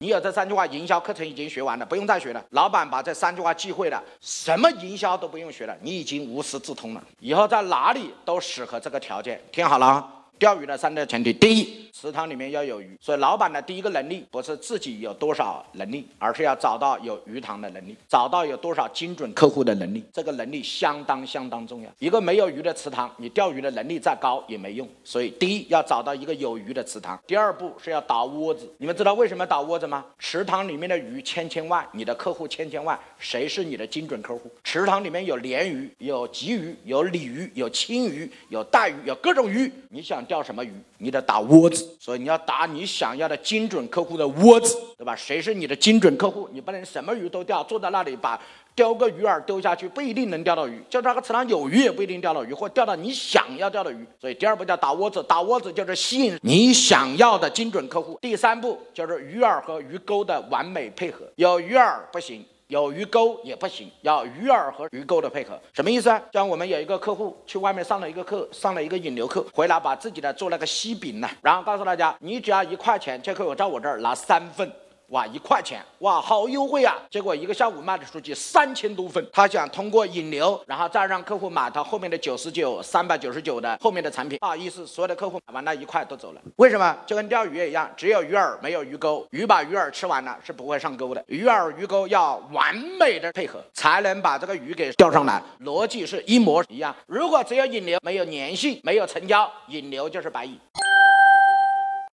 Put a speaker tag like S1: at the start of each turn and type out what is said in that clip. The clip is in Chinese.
S1: 你有这三句话营销课程已经学完了，不用再学了。老板把这三句话记会了，什么营销都不用学了，你已经无师自通了。以后在哪里都适合这个条件。听好了！钓鱼的三大前提：第一，池塘里面要有鱼。所以，老板的第一个能力不是自己有多少能力，而是要找到有鱼塘的能力，找到有多少精准客户的能力。这个能力相当相当重要。一个没有鱼的池塘，你钓鱼的能力再高也没用。所以，第一要找到一个有鱼的池塘。第二步是要打窝子。你们知道为什么打窝子吗？池塘里面的鱼千千万，你的客户千千万，谁是你的精准客户？池塘里面有鲢鱼、有鲫鱼、有鲤鱼、有青鱼、有带鱼、有各种鱼，你想？钓什么鱼？你得打窝子，所以你要打你想要的精准客户的窝子，对吧？谁是你的精准客户？你不能什么鱼都钓，坐在那里把钓个鱼饵丢下去，不一定能钓到鱼。就那个池塘有鱼，也不一定钓到鱼，或钓到你想要钓的鱼。所以第二步叫打窝子，打窝子就是吸引你想要的精准客户。第三步就是鱼饵和鱼钩的完美配合，有鱼饵不行。有鱼钩也不行，要鱼饵和鱼钩的配合，什么意思啊？像我们有一个客户去外面上了一个课，上了一个引流课，回来把自己的做那个西饼呢，然后告诉大家，你只要一块钱就可以在我这儿拿三份。哇，一块钱，哇，好优惠啊！结果一个下午卖的出去三千多份。他想通过引流，然后再让客户买他后面的九十九、三百九十九的后面的产品。不好意思，所有的客户买完那一块都走了。为什么？就跟钓鱼一样，只有鱼饵没有鱼钩，鱼把鱼饵吃完了是不会上钩的。鱼饵鱼钩要完美的配合，才能把这个鱼给钓上来。逻辑是一模一样。如果只有引流，没有粘性，没有成交，引流就是白引。